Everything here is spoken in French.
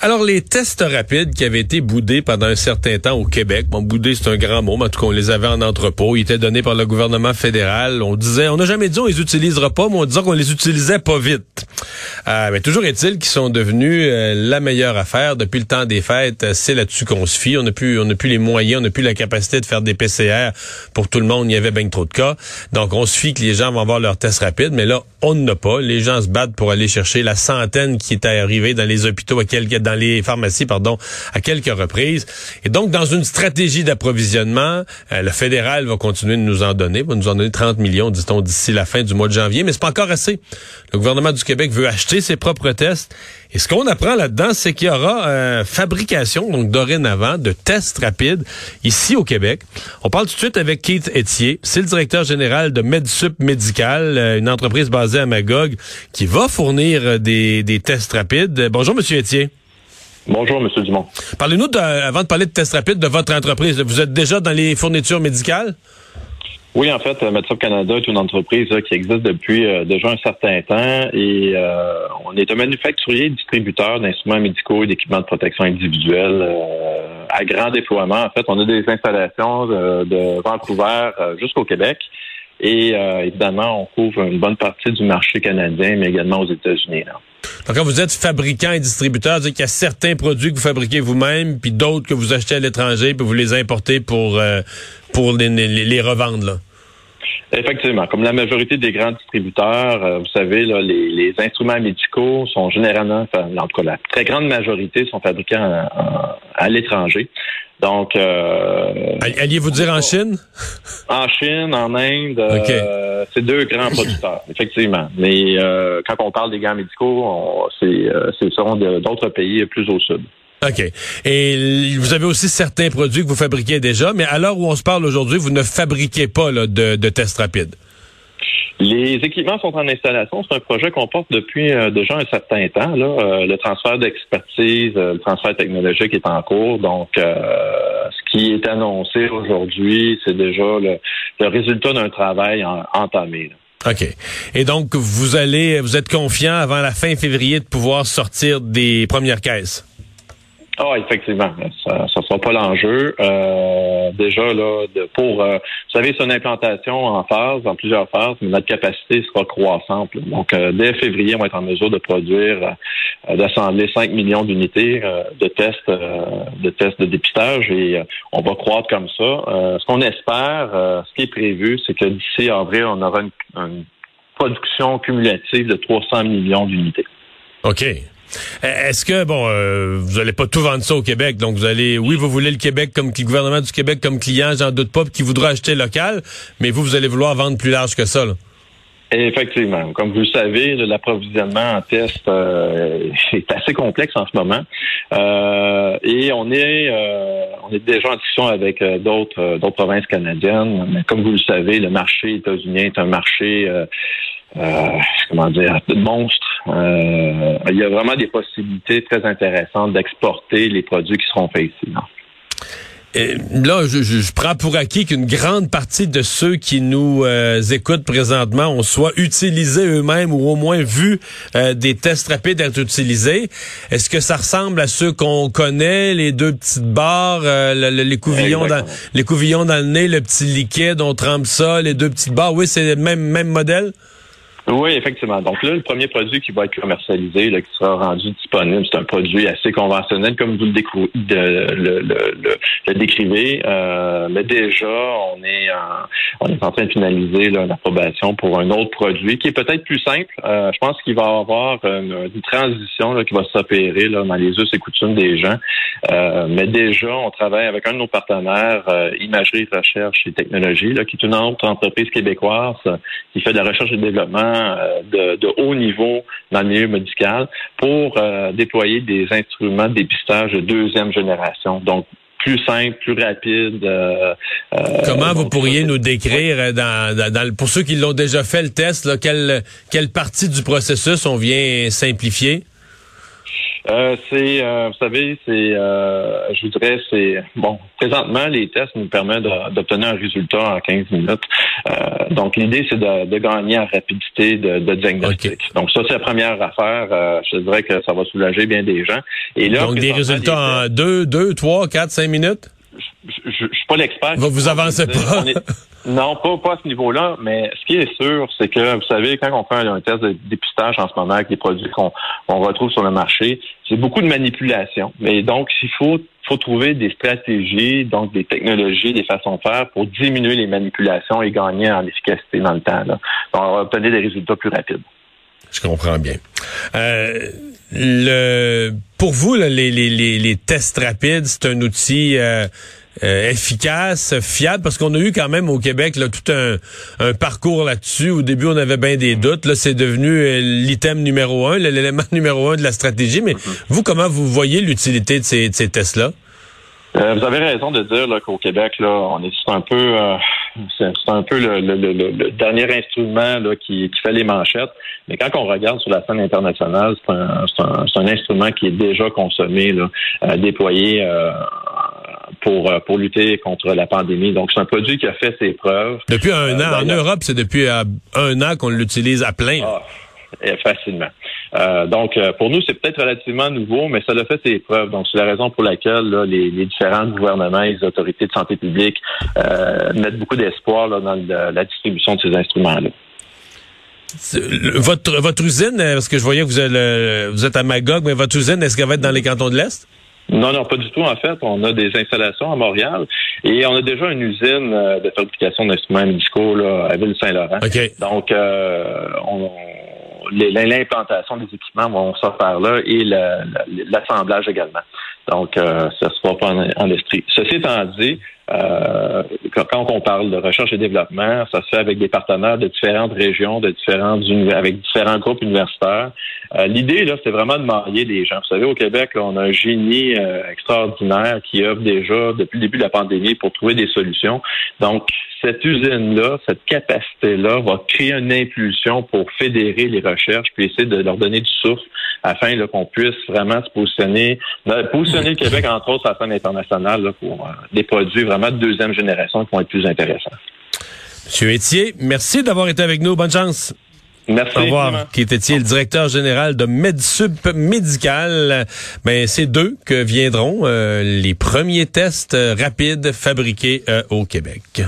Alors, les tests rapides qui avaient été boudés pendant un certain temps au Québec, bon, boudés, c'est un grand mot, mais en tout cas, on les avait en entrepôt, ils étaient donnés par le gouvernement fédéral. On disait, on n'a jamais dit on les utilisera pas, mais on disait qu'on les utilisait pas vite. Euh, mais toujours est-il qu'ils sont devenus euh, la meilleure affaire depuis le temps des fêtes. C'est là-dessus qu'on se fie. On n'a plus, plus les moyens, on n'a plus la capacité de faire des PCR pour tout le monde. Il y avait bien trop de cas. Donc, on se fie que les gens vont avoir leurs tests rapides, mais là, on n'a pas. Les gens se battent pour aller chercher la centaine qui est arrivée dans les hôpitaux à quelques dans les pharmacies, pardon, à quelques reprises. Et donc, dans une stratégie d'approvisionnement, euh, le fédéral va continuer de nous en donner, va nous en donner 30 millions, dit-on, d'ici la fin du mois de janvier, mais c'est pas encore assez. Le gouvernement du Québec veut acheter ses propres tests. Et ce qu'on apprend là-dedans, c'est qu'il y aura euh, fabrication, donc dorénavant, de tests rapides ici au Québec. On parle tout de suite avec Keith Etier. C'est le directeur général de MedSup Médical, euh, une entreprise basée à Magog, qui va fournir des, des tests rapides. Bonjour, Monsieur Etier. Bonjour, M. Dumont. Parlez-nous, avant de parler de tests rapides, de votre entreprise. Vous êtes déjà dans les fournitures médicales? Oui, en fait, MedSup Canada est une entreprise qui existe depuis euh, déjà un certain temps et euh, on est un manufacturier et distributeur d'instruments médicaux et d'équipements de protection individuelle euh, à grand déploiement. En fait, on a des installations de, de Vancouver jusqu'au Québec et évidemment, on couvre une bonne partie du marché canadien, mais également aux États-Unis. Donc, quand vous êtes fabricant et distributeur, c'est qu'il y a certains produits que vous fabriquez vous-même, puis d'autres que vous achetez à l'étranger, puis vous les importez pour, euh, pour les, les, revendre, là? Effectivement, comme la majorité des grands distributeurs, euh, vous savez, là, les, les, instruments médicaux sont généralement, enfin, en tout cas, la très grande majorité sont fabriqués à l'étranger. Donc, euh, alliez-vous dire en Chine? En Chine, en Inde, euh, c'est deux grands producteurs, effectivement. Mais euh, quand on parle des gants médicaux, c'est euh, ce seront d'autres pays plus au sud. OK. Et vous avez aussi certains produits que vous fabriquez déjà, mais à l'heure où on se parle aujourd'hui, vous ne fabriquez pas là, de, de tests rapides. Les équipements sont en installation. C'est un projet qu'on porte depuis euh, déjà un certain temps. Euh, le transfert d'expertise, euh, le transfert technologique est en cours. Donc, ce qui est annoncé aujourd'hui, c'est déjà le, résultat d'un travail entamé. OK. Et donc, vous allez, vous êtes confiant avant la fin février de pouvoir sortir des premières caisses? Ah, effectivement, ça ne sera pas l'enjeu. Euh, déjà, là, de, pour, euh, vous savez, c'est une implantation en phase, en plusieurs phases, mais notre capacité sera croissante. Donc, euh, dès février, on va être en mesure de produire, d'assembler 5 millions d'unités de tests, de tests de dépistage et on va croître comme ça. ce qu'on espère, ce qui est prévu, c'est que d'ici avril, on aura une, une production cumulative de 300 millions d'unités. OK. Euh, est-ce que, bon, euh, vous n'allez pas tout vendre ça au Québec, donc vous allez, oui, vous voulez le Québec comme le gouvernement du Québec comme client, j'en doute pas, qui voudra acheter local, mais vous, vous allez vouloir vendre plus large que ça. Effectivement. Comme vous le savez, l'approvisionnement en test euh, est assez complexe en ce moment. et on est on est déjà en discussion avec d'autres d'autres provinces canadiennes. Mais comme vous le savez, le marché états-unien est un marché comment dire monstre euh, il y a vraiment des possibilités très intéressantes d'exporter les produits qui seront faits ici. Et là, je, prends pour acquis qu'une grande partie de ceux qui nous euh, écoutent présentement ont soit utilisé eux-mêmes ou au moins vu euh, des tests rapides être utilisés. Est-ce que ça ressemble à ceux qu'on connaît, les deux petites barres, les couvillons dans les couvillons dans le nez, le petit liquide, on trempe ça, les deux petites barres? Oui, c'est le même même modèle? Oui, effectivement. Donc là, le premier produit qui va être commercialisé, là, qui sera rendu disponible, c'est un produit assez conventionnel, comme vous le, le, le, le, décrivez. Euh, mais déjà, on est en, on est en train de finaliser l'approbation pour un autre produit qui est peut-être plus simple. Euh, je pense qu'il va y avoir une, transition là, qui va s'opérer dans les us et coutumes des gens. Euh, mais déjà, on travaille avec un de nos partenaires, euh, Imagerie Recherche et Technologie, là, qui est une autre entreprise québécoise qui fait de la recherche et développement euh, de, haut niveau dans le milieu médical pour euh, déployer des instruments de dépistage de deuxième génération. Donc, plus simple, plus rapide. Euh, Comment vous pourriez nous décrire, dans, pour ceux qui l'ont déjà fait le test, quelle, quelle partie du processus on vient simplifier? Euh, c'est, euh, vous savez, c'est, euh, je voudrais, c'est bon. Présentement, les tests nous permettent d'obtenir un résultat en 15 minutes. donc, l'idée, c'est de, gagner en rapidité de, diagnostic. Donc, ça, c'est la première affaire. je dirais que ça va soulager bien des gens. Et là, donc, des résultats en 2, 2, 3, 4, 5 minutes? Je, je, suis pas l'expert. Vous, vous avancez pas. Non, pas, pas à ce niveau-là, mais ce qui est sûr, c'est que, vous savez, quand on fait un, test de dépistage en ce moment avec les produits qu'on retrouve sur le marché, c'est beaucoup de manipulation. Mais donc, il faut, faut trouver des stratégies, donc des technologies, des façons de faire pour diminuer les manipulations et gagner en efficacité dans le temps. Là. On va obtenir des résultats plus rapides. Je comprends bien. Euh, le, pour vous, les, les, les, les, tests rapides, c'est un outil... Euh, euh, efficace, fiable, parce qu'on a eu quand même au Québec là, tout un, un parcours là-dessus. Au début, on avait bien des doutes. Là, c'est devenu euh, l'item numéro un, l'élément numéro un de la stratégie. Mais mm-hmm. vous, comment vous voyez l'utilité de ces, de ces tests-là? Euh, vous avez raison de dire qu'au Québec, là, on est un peu, c'est un peu le, le, le, dernier instrument là, qui, qui, fait les manchettes. Mais quand on regarde sur la scène internationale, c'est un, un, un, instrument qui est déjà consommé, là, déployé pour, euh, pour lutter contre la pandémie. Donc, c'est un produit qui a fait ses preuves. Depuis un euh, an. En Europe, c'est depuis euh, un an qu'on l'utilise à plein. Ah, facilement. donc, pour nous, c'est peut-être relativement nouveau, mais ça a fait ses preuves. Donc, c'est la raison pour laquelle les, différents gouvernements et les autorités de santé publique mettent beaucoup d'espoir dans la distribution de ces instruments-là. Votre, votre usine, parce que je voyais que vous êtes, vous êtes à Magog, mais votre usine, est-ce qu'elle va être dans les cantons de l'Est? Non, non, pas du tout. En fait, on a des installations à Montréal et on a déjà une usine euh, de fabrication d'instruments médicaux là, à Ville-Saint-Laurent. Donc, euh, on, l'implantation des équipements vont se faire là et l'assemblage également. Donc, euh, ça se voit pas en, en esprit. Ceci étant dit, euh, quand on parle de recherche et développement, ça se fait avec des partenaires de différentes régions, de différentes avec différents groupes universitaires. Euh, l'idée, là, c'est vraiment de marier les gens. Vous savez, au Québec, on a un génie euh, extraordinaire qui œuvre déjà depuis le début de la pandémie pour trouver des solutions. Donc, cette usine-là, cette capacité-là va créer une impulsion pour fédérer les recherches, puis essayer de leur donner du souffle afin qu'on puisse vraiment se positionner, positionner le Québec, entre autres, à la scène internationale pour des produits vraiment de deuxième génération qui vont être plus intéressants. Monsieur Etier, merci d'avoir été avec nous. Bonne chance. Merci. Au revoir. Qui était le directeur général de MedSup Médical. Ben, c'est d'eux que viendront euh, les premiers tests rapides fabriqués euh, au Québec.